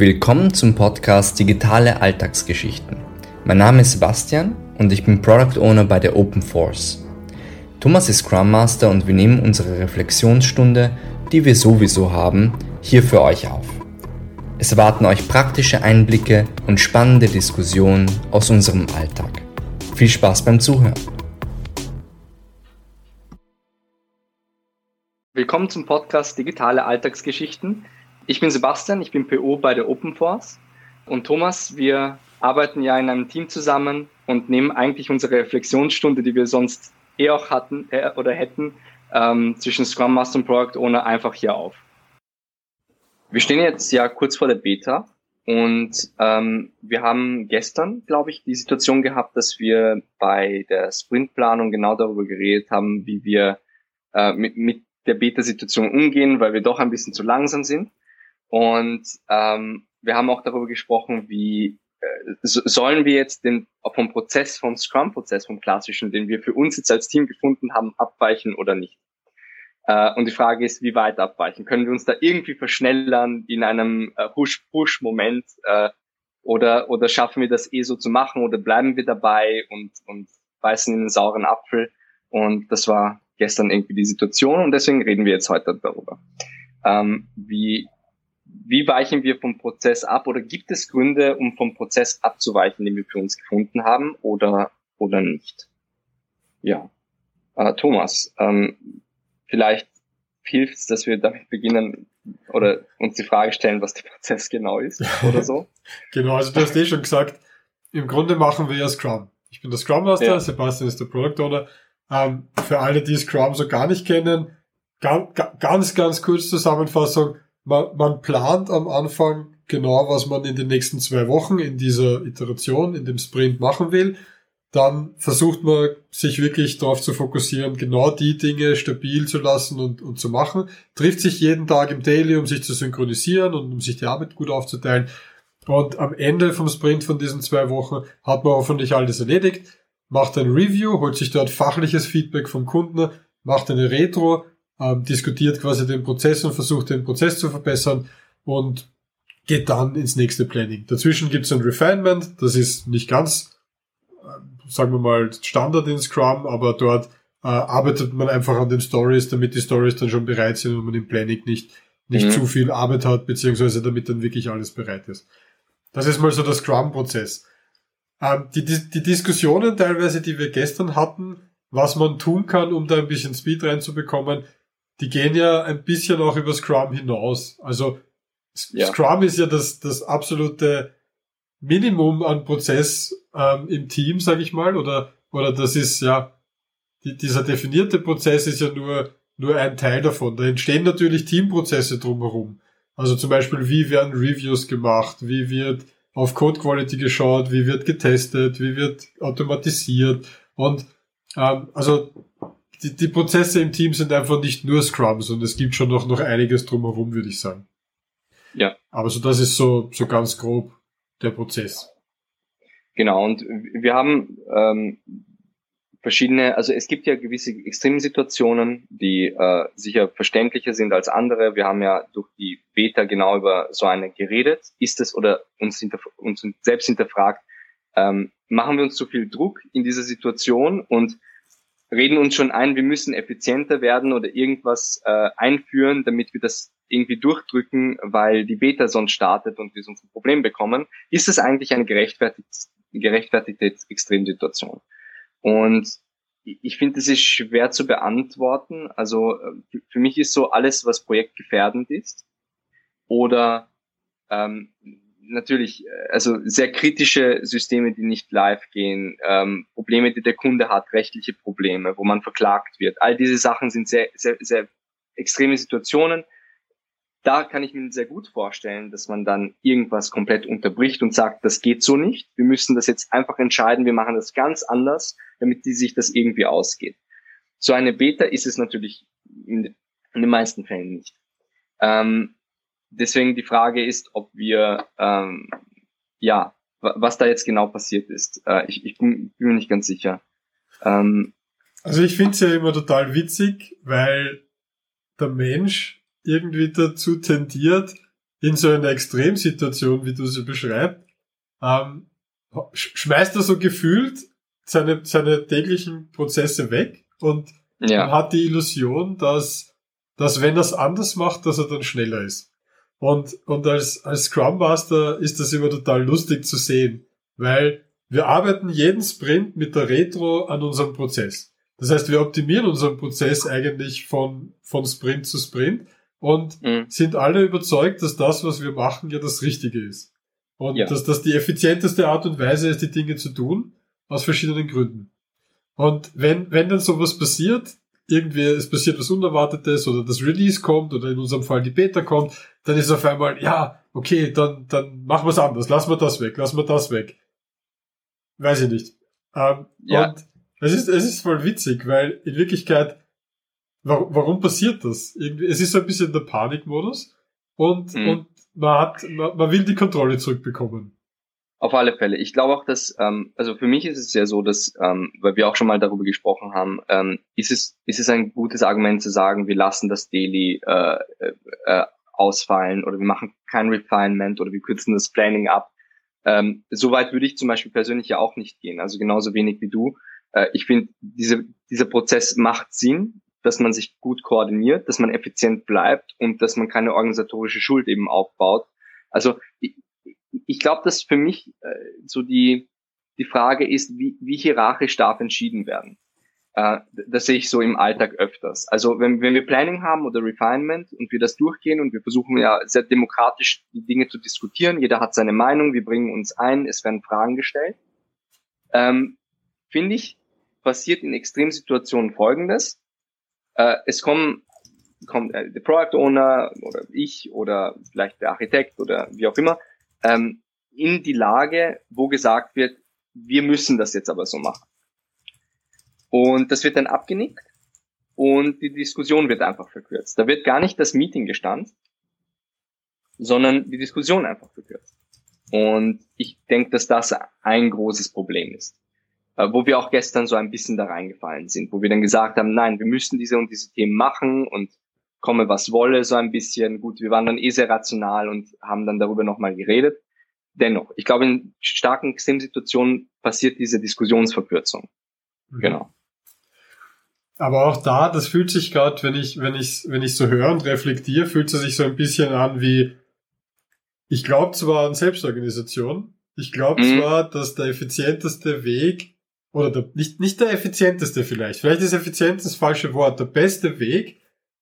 Willkommen zum Podcast Digitale Alltagsgeschichten. Mein Name ist Sebastian und ich bin Product Owner bei der Open Force. Thomas ist Scrum Master und wir nehmen unsere Reflexionsstunde, die wir sowieso haben, hier für euch auf. Es erwarten euch praktische Einblicke und spannende Diskussionen aus unserem Alltag. Viel Spaß beim Zuhören. Willkommen zum Podcast Digitale Alltagsgeschichten. Ich bin Sebastian, ich bin PO bei der Open Force und Thomas, wir arbeiten ja in einem Team zusammen und nehmen eigentlich unsere Reflexionsstunde, die wir sonst eh auch hatten äh, oder hätten, ähm, zwischen Scrum Master und Product Owner einfach hier auf. Wir stehen jetzt ja kurz vor der Beta und ähm, wir haben gestern, glaube ich, die Situation gehabt, dass wir bei der Sprintplanung genau darüber geredet haben, wie wir äh, mit, mit der Beta-Situation umgehen, weil wir doch ein bisschen zu langsam sind. Und ähm, wir haben auch darüber gesprochen, wie äh, sollen wir jetzt den vom Prozess, vom Scrum-Prozess, vom klassischen, den wir für uns jetzt als Team gefunden haben, abweichen oder nicht. Äh, und die Frage ist, wie weit abweichen? Können wir uns da irgendwie verschnellern in einem äh, Hush-Push-Moment äh, oder, oder schaffen wir das eh so zu machen oder bleiben wir dabei und, und beißen in den sauren Apfel? Und das war gestern irgendwie die Situation und deswegen reden wir jetzt heute darüber. Ähm, wie wie weichen wir vom Prozess ab oder gibt es Gründe, um vom Prozess abzuweichen, den wir für uns gefunden haben oder, oder nicht? Ja. Äh, Thomas, ähm, vielleicht hilft es, dass wir damit beginnen oder uns die Frage stellen, was der Prozess genau ist oder so. genau, also du hast eh schon gesagt, im Grunde machen wir ja Scrum. Ich bin der Scrum Master, ja. Sebastian ist der Product Owner. Ähm, für alle, die Scrum so gar nicht kennen, ganz, ganz, ganz kurz Zusammenfassung man, man plant am Anfang genau, was man in den nächsten zwei Wochen in dieser Iteration, in dem Sprint machen will. Dann versucht man sich wirklich darauf zu fokussieren, genau die Dinge stabil zu lassen und, und zu machen. Trifft sich jeden Tag im Daily, um sich zu synchronisieren und um sich die Arbeit gut aufzuteilen. Und am Ende vom Sprint von diesen zwei Wochen hat man hoffentlich alles erledigt, macht ein Review, holt sich dort fachliches Feedback vom Kunden, macht eine Retro, ähm, diskutiert quasi den Prozess und versucht den Prozess zu verbessern und geht dann ins nächste Planning. Dazwischen gibt es ein Refinement, das ist nicht ganz, äh, sagen wir mal, Standard in Scrum, aber dort äh, arbeitet man einfach an den Stories, damit die Stories dann schon bereit sind und man im Planning nicht, nicht mhm. zu viel Arbeit hat, beziehungsweise damit dann wirklich alles bereit ist. Das ist mal so der Scrum-Prozess. Ähm, die, die, die Diskussionen teilweise, die wir gestern hatten, was man tun kann, um da ein bisschen Speed reinzubekommen, die gehen ja ein bisschen auch über Scrum hinaus. Also ja. Scrum ist ja das, das absolute Minimum an Prozess ähm, im Team, sage ich mal, oder, oder das ist ja, die, dieser definierte Prozess ist ja nur, nur ein Teil davon. Da entstehen natürlich Teamprozesse drumherum. Also zum Beispiel, wie werden Reviews gemacht, wie wird auf Code Quality geschaut, wie wird getestet, wie wird automatisiert und ähm, also die, die Prozesse im Team sind einfach nicht nur Scrums und es gibt schon noch, noch einiges drumherum, würde ich sagen. Ja. Aber so, das ist so, so ganz grob der Prozess. Genau, und wir haben ähm, verschiedene, also es gibt ja gewisse Extremsituationen, die äh, sicher verständlicher sind als andere. Wir haben ja durch die Beta genau über so eine geredet. Ist es oder uns, uns selbst hinterfragt, ähm, machen wir uns zu viel Druck in dieser Situation und reden uns schon ein, wir müssen effizienter werden oder irgendwas äh, einführen, damit wir das irgendwie durchdrücken, weil die Beta sonst startet und wir sonst ein Problem bekommen, ist es eigentlich eine gerechtfertigte, gerechtfertigte Extremsituation. Und ich finde, es ist schwer zu beantworten. Also äh, für mich ist so alles, was projektgefährdend ist oder ähm, natürlich, äh, also sehr kritische Systeme, die nicht live gehen, ähm, Probleme, die der Kunde hat, rechtliche Probleme, wo man verklagt wird. All diese Sachen sind sehr, sehr, sehr extreme Situationen. Da kann ich mir sehr gut vorstellen, dass man dann irgendwas komplett unterbricht und sagt, das geht so nicht. Wir müssen das jetzt einfach entscheiden. Wir machen das ganz anders, damit die sich das irgendwie ausgeht. So eine Beta ist es natürlich in, in den meisten Fällen nicht. Ähm, deswegen die Frage ist, ob wir, ähm, ja, was da jetzt genau passiert ist. Äh, ich, ich bin, bin, mir nicht ganz sicher. Ähm, also ich finde es ja immer total witzig, weil der Mensch irgendwie dazu tendiert, in so einer Extremsituation, wie du sie beschreibst, ähm, schmeißt er so gefühlt seine, seine täglichen Prozesse weg und ja. hat die Illusion, dass, dass wenn er es anders macht, dass er dann schneller ist. Und, und als, als Scrum Master ist das immer total lustig zu sehen, weil wir arbeiten jeden Sprint mit der Retro an unserem Prozess. Das heißt, wir optimieren unseren Prozess eigentlich von, von Sprint zu Sprint und mhm. sind alle überzeugt, dass das, was wir machen, ja das Richtige ist. Und ja. dass das die effizienteste Art und Weise ist, die Dinge zu tun, aus verschiedenen Gründen. Und wenn, wenn dann sowas passiert, irgendwie es passiert was Unerwartetes oder das Release kommt oder in unserem Fall die Beta kommt, dann ist auf einmal, ja, okay, dann, dann machen wir es anders, lassen wir das weg, lassen wir das weg. Weiß ich nicht. Ähm, ja. Und es ist, es ist voll witzig, weil in Wirklichkeit, warum, warum passiert das? Irgendwie, es ist so ein bisschen der Panikmodus und, mhm. und man hat, man, man will die Kontrolle zurückbekommen. Auf alle Fälle. Ich glaube auch, dass, ähm, also für mich ist es ja so, dass, ähm, weil wir auch schon mal darüber gesprochen haben, ähm, ist es, ist es ein gutes Argument zu sagen, wir lassen das Daily äh, äh, äh ausfallen oder wir machen kein Refinement oder wir kürzen das Planning ab. Ähm, Soweit würde ich zum Beispiel persönlich ja auch nicht gehen, also genauso wenig wie du. Äh, ich finde, diese, dieser Prozess macht Sinn, dass man sich gut koordiniert, dass man effizient bleibt und dass man keine organisatorische Schuld eben aufbaut. Also ich, ich glaube, dass für mich äh, so die, die Frage ist, wie, wie hierarchisch darf entschieden werden. Äh, das sehe ich so im Alltag öfters. Also wenn, wenn wir Planning haben oder Refinement und wir das durchgehen und wir versuchen ja sehr demokratisch die Dinge zu diskutieren, jeder hat seine Meinung, wir bringen uns ein, es werden Fragen gestellt, ähm, finde ich, passiert in Extremsituationen Folgendes. Äh, es kommen kommt äh, der Product Owner oder ich oder vielleicht der Architekt oder wie auch immer ähm, in die Lage, wo gesagt wird, wir müssen das jetzt aber so machen. Und das wird dann abgenickt und die Diskussion wird einfach verkürzt. Da wird gar nicht das Meeting gestand, sondern die Diskussion einfach verkürzt. Und ich denke, dass das ein großes Problem ist. Äh, wo wir auch gestern so ein bisschen da reingefallen sind, wo wir dann gesagt haben, nein, wir müssen diese und diese Themen machen und komme was wolle, so ein bisschen. Gut, wir waren dann eh sehr rational und haben dann darüber nochmal geredet. Dennoch, ich glaube, in starken Extremsituationen passiert diese Diskussionsverkürzung. Mhm. Genau. Aber auch da, das fühlt sich gerade, wenn ich, wenn ich, wenn ich so höre und reflektiere, fühlt es sich so ein bisschen an wie, ich glaube zwar an Selbstorganisation, ich glaube mhm. zwar, dass der effizienteste Weg, oder der, nicht, nicht der effizienteste vielleicht, vielleicht ist effizient das falsche Wort, der beste Weg,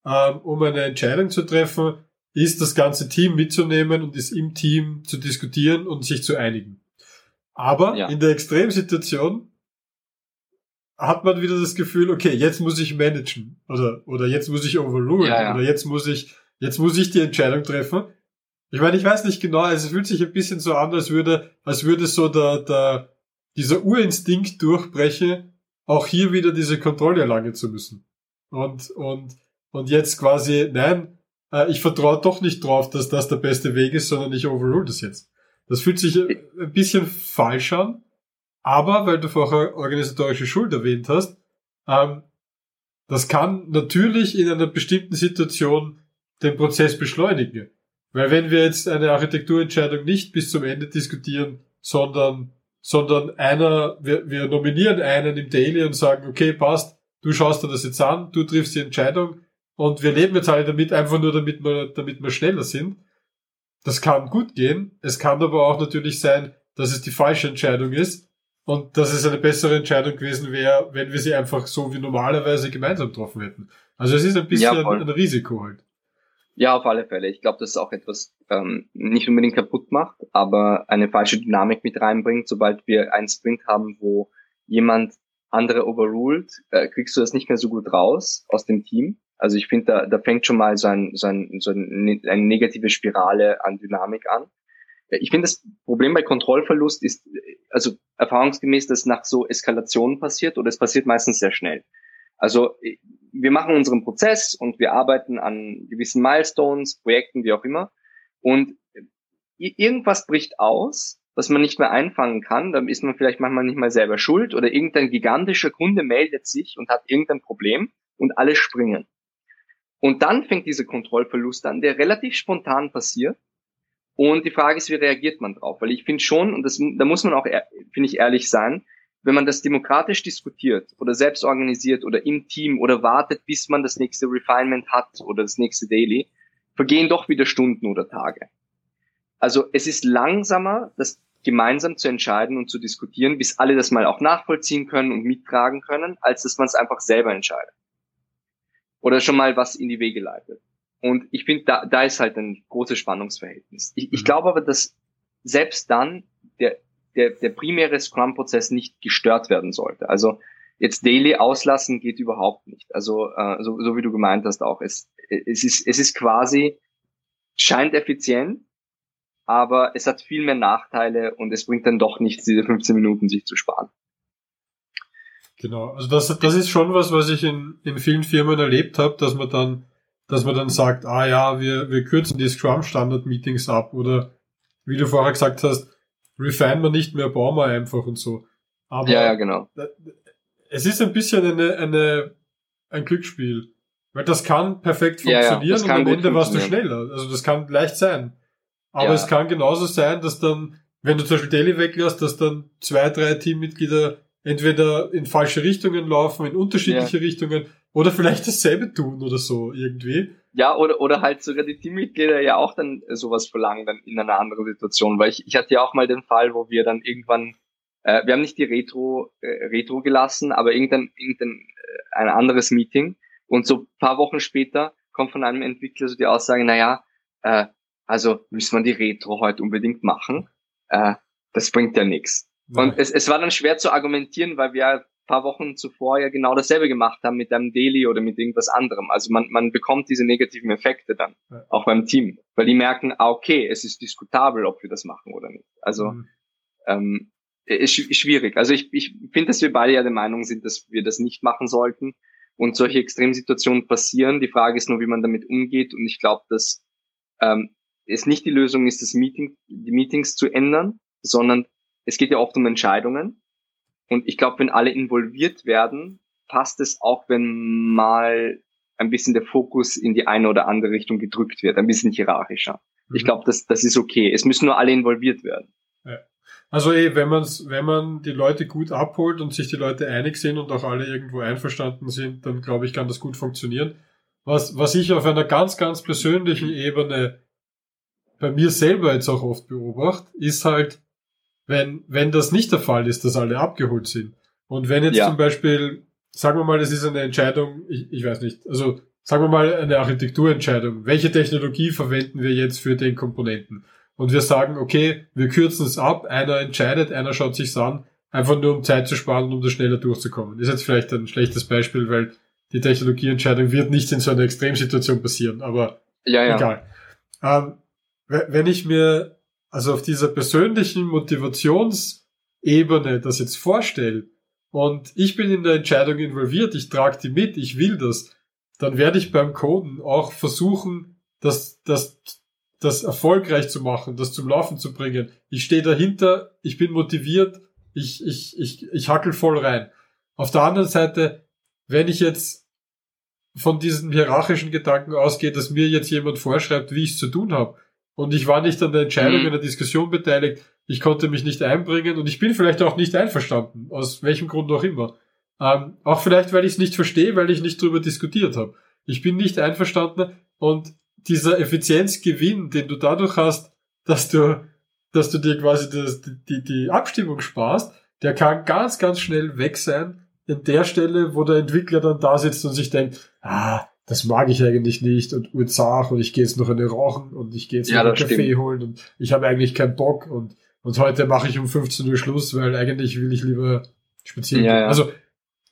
ähm, um eine Entscheidung zu treffen, ist das ganze Team mitzunehmen und ist im Team zu diskutieren und sich zu einigen. Aber ja. in der Extremsituation hat man wieder das Gefühl, okay, jetzt muss ich managen oder oder jetzt muss ich overrulen ja, ja. oder jetzt muss ich jetzt muss ich die Entscheidung treffen. Ich meine, ich weiß nicht genau, also es fühlt sich ein bisschen so an, als würde als würde so der der dieser Urinstinkt durchbrechen, auch hier wieder diese Kontrolle erlangen zu müssen. Und und und jetzt quasi, nein, äh, ich vertraue doch nicht drauf, dass das der beste Weg ist, sondern ich overrule das jetzt. Das fühlt sich ein bisschen falsch an, aber weil du vorher organisatorische Schuld erwähnt hast, ähm, das kann natürlich in einer bestimmten Situation den Prozess beschleunigen. Weil wenn wir jetzt eine Architekturentscheidung nicht bis zum Ende diskutieren, sondern, sondern einer, wir, wir nominieren einen im Daily und sagen, okay, passt, du schaust dir das jetzt an, du triffst die Entscheidung, und wir leben jetzt alle damit, einfach nur damit wir, damit wir schneller sind. Das kann gut gehen. Es kann aber auch natürlich sein, dass es die falsche Entscheidung ist und dass es eine bessere Entscheidung gewesen wäre, wenn wir sie einfach so wie normalerweise gemeinsam getroffen hätten. Also es ist ein bisschen ja, ein, ein Risiko halt. Ja, auf alle Fälle. Ich glaube, das ist auch etwas ähm, nicht unbedingt kaputt macht, aber eine falsche Dynamik mit reinbringt. Sobald wir einen Sprint haben, wo jemand andere overruled, äh, kriegst du das nicht mehr so gut raus aus dem Team. Also ich finde, da, da fängt schon mal so, ein, so, ein, so ein, eine negative Spirale an Dynamik an. Ich finde, das Problem bei Kontrollverlust ist, also erfahrungsgemäß, dass nach so Eskalationen passiert oder es passiert meistens sehr schnell. Also wir machen unseren Prozess und wir arbeiten an gewissen Milestones, Projekten, wie auch immer. Und irgendwas bricht aus, was man nicht mehr einfangen kann. Dann ist man vielleicht manchmal nicht mal selber schuld oder irgendein gigantischer Kunde meldet sich und hat irgendein Problem und alle springen. Und dann fängt dieser Kontrollverlust an, der relativ spontan passiert. Und die Frage ist, wie reagiert man drauf? Weil ich finde schon, und das, da muss man auch, finde ich, ehrlich sein, wenn man das demokratisch diskutiert oder selbst organisiert oder im Team oder wartet, bis man das nächste Refinement hat oder das nächste Daily, vergehen doch wieder Stunden oder Tage. Also es ist langsamer, das gemeinsam zu entscheiden und zu diskutieren, bis alle das mal auch nachvollziehen können und mittragen können, als dass man es einfach selber entscheidet. Oder schon mal was in die Wege leitet. Und ich finde, da, da ist halt ein großes Spannungsverhältnis. Ich, ich mhm. glaube aber, dass selbst dann der, der, der primäre Scrum-Prozess nicht gestört werden sollte. Also jetzt Daily auslassen geht überhaupt nicht. Also äh, so, so wie du gemeint hast auch. Es, es, ist, es ist quasi, scheint effizient, aber es hat viel mehr Nachteile und es bringt dann doch nichts, diese 15 Minuten sich zu sparen. Genau, also das, das ist schon was, was ich in, in vielen Firmen erlebt habe, dass man dann dass man dann sagt, ah ja, wir, wir kürzen die Scrum-Standard-Meetings ab oder wie du vorher gesagt hast, refine wir nicht mehr, bauen wir einfach und so. Aber ja, ja, genau. Es ist ein bisschen eine, eine, ein Glücksspiel. Weil das kann perfekt funktionieren ja, ja, und am Ende warst du schneller. Also das kann leicht sein. Aber ja. es kann genauso sein, dass dann, wenn du zum Beispiel Daily weglässt, dass dann zwei, drei Teammitglieder entweder in falsche Richtungen laufen, in unterschiedliche Richtungen oder vielleicht dasselbe tun oder so irgendwie. Ja, oder, oder halt sogar die Teammitglieder ja auch dann sowas verlangen dann in einer anderen Situation. Weil ich, ich hatte ja auch mal den Fall, wo wir dann irgendwann, äh, wir haben nicht die Retro, äh, Retro gelassen, aber irgendein, irgendein äh, ein anderes Meeting. Und so paar Wochen später kommt von einem Entwickler so die Aussage, naja, äh, also müssen wir die Retro heute unbedingt machen. Äh, das bringt ja nichts. Und es, es war dann schwer zu argumentieren, weil wir paar Wochen zuvor ja genau dasselbe gemacht haben mit einem Daily oder mit irgendwas anderem. Also man, man bekommt diese negativen Effekte dann, ja. auch beim Team, weil die merken, ah, okay, es ist diskutabel, ob wir das machen oder nicht. Also mhm. ähm, ist schwierig. Also ich, ich finde, dass wir beide ja der Meinung sind, dass wir das nicht machen sollten und solche Extremsituationen passieren. Die Frage ist nur, wie man damit umgeht und ich glaube, dass ähm, es nicht die Lösung ist, das Meeting, die Meetings zu ändern, sondern es geht ja oft um Entscheidungen und ich glaube, wenn alle involviert werden, passt es auch, wenn mal ein bisschen der Fokus in die eine oder andere Richtung gedrückt wird, ein bisschen hierarchischer. Mhm. Ich glaube, das, das ist okay. Es müssen nur alle involviert werden. Ja. Also eh, wenn man's, wenn man die Leute gut abholt und sich die Leute einig sind und auch alle irgendwo einverstanden sind, dann glaube ich, kann das gut funktionieren. Was, was ich auf einer ganz, ganz persönlichen Ebene bei mir selber jetzt auch oft beobachte, ist halt, wenn, wenn das nicht der Fall ist, dass alle abgeholt sind. Und wenn jetzt ja. zum Beispiel, sagen wir mal, es ist eine Entscheidung, ich, ich weiß nicht, also sagen wir mal eine Architekturentscheidung, welche Technologie verwenden wir jetzt für den Komponenten? Und wir sagen, okay, wir kürzen es ab, einer entscheidet, einer schaut sich's an, einfach nur um Zeit zu sparen und um da schneller durchzukommen. Ist jetzt vielleicht ein schlechtes Beispiel, weil die Technologieentscheidung wird nicht in so einer Extremsituation passieren, aber ja, ja. egal. Ähm, wenn ich mir also auf dieser persönlichen Motivationsebene das jetzt vorstelle und ich bin in der Entscheidung involviert, ich trage die mit, ich will das, dann werde ich beim Coden auch versuchen, das, das, das erfolgreich zu machen, das zum Laufen zu bringen. Ich stehe dahinter, ich bin motiviert, ich, ich, ich, ich hackel voll rein. Auf der anderen Seite, wenn ich jetzt von diesen hierarchischen Gedanken ausgehe, dass mir jetzt jemand vorschreibt, wie ich es zu tun habe, und ich war nicht an der Entscheidung, mhm. in der Diskussion beteiligt. Ich konnte mich nicht einbringen und ich bin vielleicht auch nicht einverstanden, aus welchem Grund auch immer. Ähm, auch vielleicht, weil ich es nicht verstehe, weil ich nicht darüber diskutiert habe. Ich bin nicht einverstanden und dieser Effizienzgewinn, den du dadurch hast, dass du, dass du dir quasi das, die, die Abstimmung sparst, der kann ganz, ganz schnell weg sein in der Stelle, wo der Entwickler dann da sitzt und sich denkt, ah, das mag ich eigentlich nicht und urzach und ich gehe jetzt noch eine rauchen und ich gehe jetzt ja, noch einen Kaffee holen und ich habe eigentlich keinen Bock und, und heute mache ich um 15 Uhr Schluss, weil eigentlich will ich lieber spazieren ja, gehen. Ja. Also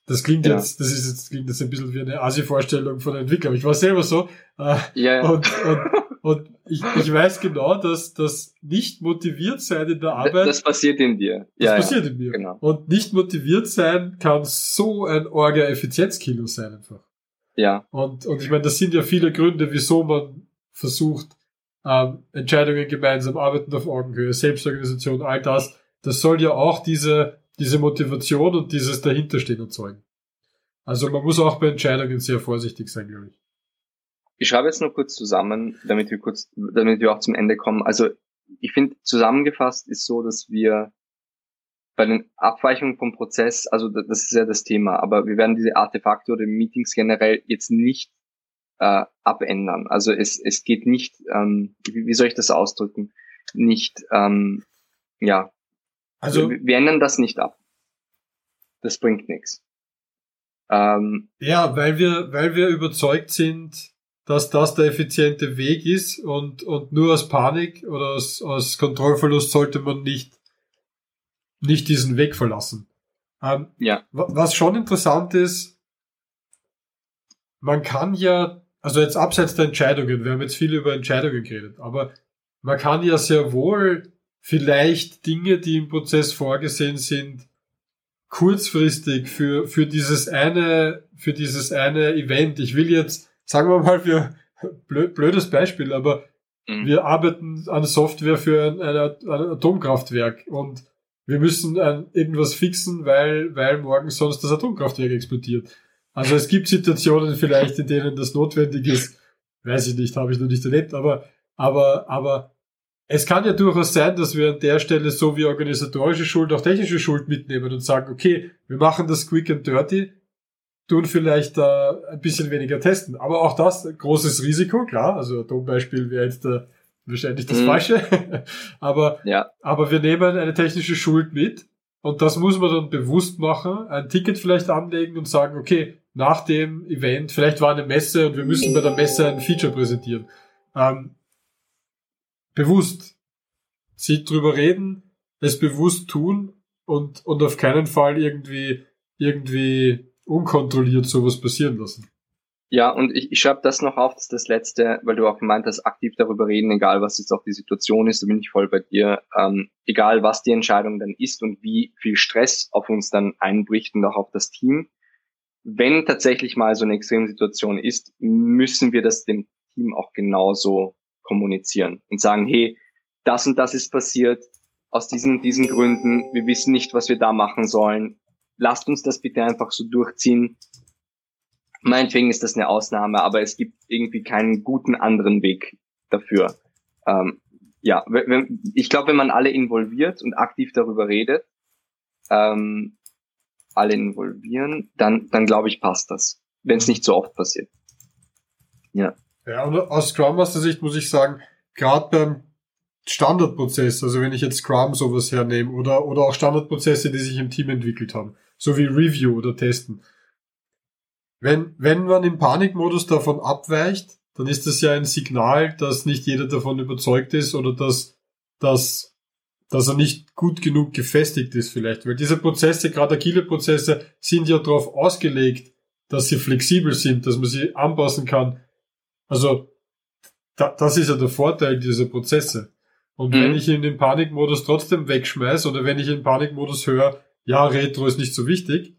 das klingt jetzt, das ist jetzt, klingt jetzt ein bisschen wie eine Asi-Vorstellung von Entwicklern. Ich war selber so. Äh, ja, ja. Und, und, und ich, ich weiß genau, dass das nicht motiviert sein in der Arbeit. Das passiert in dir. Das ja, passiert in mir. Genau. Und nicht motiviert sein kann so ein Orga-Effizienzkilo sein einfach. Ja. Und, und ich meine, das sind ja viele Gründe, wieso man versucht, ähm, Entscheidungen gemeinsam, arbeiten auf Augenhöhe, Selbstorganisation, all das, das soll ja auch diese, diese Motivation und dieses Dahinterstehen erzeugen. Also man muss auch bei Entscheidungen sehr vorsichtig sein, glaube ich. Ich schreibe jetzt nur kurz zusammen, damit wir kurz, damit wir auch zum Ende kommen. Also ich finde, zusammengefasst ist so, dass wir bei den Abweichungen vom Prozess, also das ist ja das Thema, aber wir werden diese Artefakte oder Meetings generell jetzt nicht äh, abändern. Also es, es geht nicht, ähm, wie, wie soll ich das ausdrücken, nicht, ähm, ja, also wir, wir ändern das nicht ab. Das bringt nichts. Ähm, ja, weil wir, weil wir überzeugt sind, dass das der effiziente Weg ist und, und nur aus Panik oder aus, aus Kontrollverlust sollte man nicht nicht diesen Weg verlassen. Ähm, ja. Was schon interessant ist, man kann ja, also jetzt abseits der Entscheidungen, wir haben jetzt viel über Entscheidungen geredet, aber man kann ja sehr wohl vielleicht Dinge, die im Prozess vorgesehen sind, kurzfristig für, für dieses eine, für dieses eine Event. Ich will jetzt, sagen wir mal, für blöd, blödes Beispiel, aber mhm. wir arbeiten an Software für ein, ein, ein Atomkraftwerk und wir müssen äh, irgendwas fixen, weil, weil morgen sonst das Atomkraftwerk explodiert. Also es gibt Situationen vielleicht, in denen das notwendig ist. Weiß ich nicht, habe ich noch nicht erlebt, aber, aber, aber es kann ja durchaus sein, dass wir an der Stelle so wie organisatorische Schuld auch technische Schuld mitnehmen und sagen, okay, wir machen das quick and dirty, tun vielleicht äh, ein bisschen weniger testen. Aber auch das, großes Risiko, klar. Also Atombeispiel wäre jetzt der, wahrscheinlich das mhm. Falsche. aber, ja. aber wir nehmen eine technische Schuld mit und das muss man dann bewusst machen, ein Ticket vielleicht anlegen und sagen, okay, nach dem Event, vielleicht war eine Messe und wir müssen bei der Messe ein Feature präsentieren. Ähm, bewusst sie drüber reden, es bewusst tun und, und auf keinen Fall irgendwie, irgendwie unkontrolliert sowas passieren lassen. Ja, und ich, ich schreibe das noch auf, das ist das Letzte, weil du auch gemeint hast, aktiv darüber reden, egal was jetzt auch die Situation ist, da bin ich voll bei dir. Ähm, egal was die Entscheidung dann ist und wie viel Stress auf uns dann einbricht und auch auf das Team. Wenn tatsächlich mal so eine Extremsituation ist, müssen wir das dem Team auch genauso kommunizieren und sagen, hey, das und das ist passiert aus diesen, diesen Gründen, wir wissen nicht, was wir da machen sollen. Lasst uns das bitte einfach so durchziehen Meinetwegen ist das eine Ausnahme, aber es gibt irgendwie keinen guten anderen Weg dafür. Ähm, ja, ich glaube, wenn man alle involviert und aktiv darüber redet, ähm, alle involvieren, dann, dann glaube ich, passt das. Wenn es nicht so oft passiert. Ja. Ja, und aus Scrum Master Sicht muss ich sagen, gerade beim Standardprozess, also wenn ich jetzt Scrum sowas hernehme oder, oder auch Standardprozesse, die sich im Team entwickelt haben, so wie Review oder Testen, wenn, wenn man im Panikmodus davon abweicht, dann ist das ja ein Signal, dass nicht jeder davon überzeugt ist oder dass, dass, dass er nicht gut genug gefestigt ist vielleicht. Weil diese Prozesse, gerade agile Prozesse, sind ja darauf ausgelegt, dass sie flexibel sind, dass man sie anpassen kann. Also da, das ist ja der Vorteil dieser Prozesse. Und mhm. wenn ich in den Panikmodus trotzdem wegschmeiß oder wenn ich in Panikmodus höre, ja, Retro ist nicht so wichtig,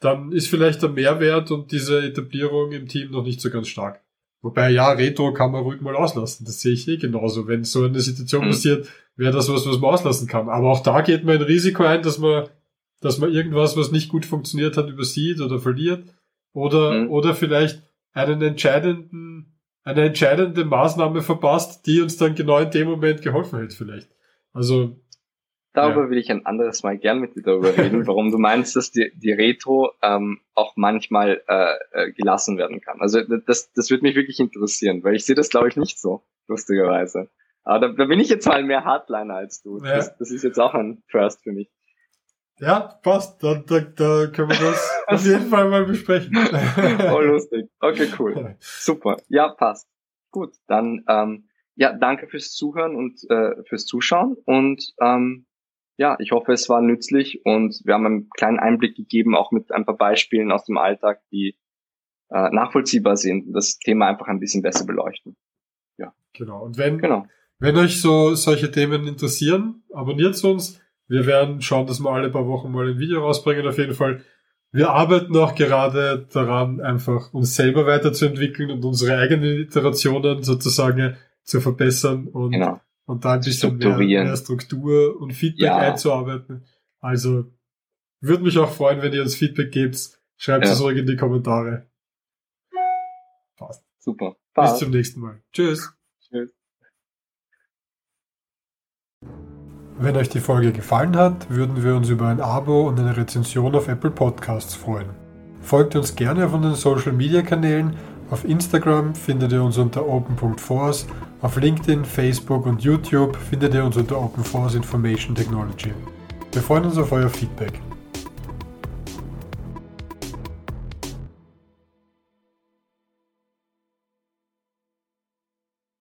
dann ist vielleicht der Mehrwert und diese Etablierung im Team noch nicht so ganz stark. Wobei, ja, Retro kann man ruhig mal auslassen. Das sehe ich eh genauso. Wenn so eine Situation mhm. passiert, wäre das was, was man auslassen kann. Aber auch da geht man ein Risiko ein, dass man, dass man irgendwas, was nicht gut funktioniert hat, übersieht oder verliert. Oder, mhm. oder vielleicht einen entscheidenden, eine entscheidende Maßnahme verpasst, die uns dann genau in dem Moment geholfen hätte vielleicht. Also, Darüber ja. will ich ein anderes Mal gern mit dir darüber reden, warum du meinst, dass die, die Retro ähm, auch manchmal äh, äh, gelassen werden kann. Also das, das würde mich wirklich interessieren, weil ich sehe das, glaube ich, nicht so, lustigerweise. Aber da, da bin ich jetzt mal mehr Hardliner als du. Ja. Das, das ist jetzt auch ein First für mich. Ja, passt. Da, da, da können wir das auf jeden Fall mal besprechen. oh, lustig. Okay, cool. Super. Ja, passt. Gut, dann ähm, ja, danke fürs Zuhören und äh, fürs Zuschauen und ähm, ja, ich hoffe, es war nützlich und wir haben einen kleinen Einblick gegeben, auch mit ein paar Beispielen aus dem Alltag, die äh, nachvollziehbar sind und das Thema einfach ein bisschen besser beleuchten. Ja. Genau. Und wenn, genau. wenn euch so solche Themen interessieren, abonniert uns. Wir werden schauen, dass wir alle paar Wochen mal ein Video rausbringen, auf jeden Fall. Wir arbeiten auch gerade daran, einfach uns selber weiterzuentwickeln und unsere eigenen Iterationen sozusagen zu verbessern und genau und da ein bisschen mehr, mehr, Struktur und Feedback ja. einzuarbeiten. Also würde mich auch freuen, wenn ihr uns Feedback gebt. Schreibt ja. es ruhig in die Kommentare. Passt. Super. Passt. Bis zum nächsten Mal. Tschüss. Tschüss. Wenn euch die Folge gefallen hat, würden wir uns über ein Abo und eine Rezension auf Apple Podcasts freuen. Folgt uns gerne auf unseren Social Media Kanälen. Auf Instagram findet ihr uns unter open.force, auf LinkedIn, Facebook und YouTube findet ihr uns unter Open Force Information Technology. Wir freuen uns auf euer Feedback.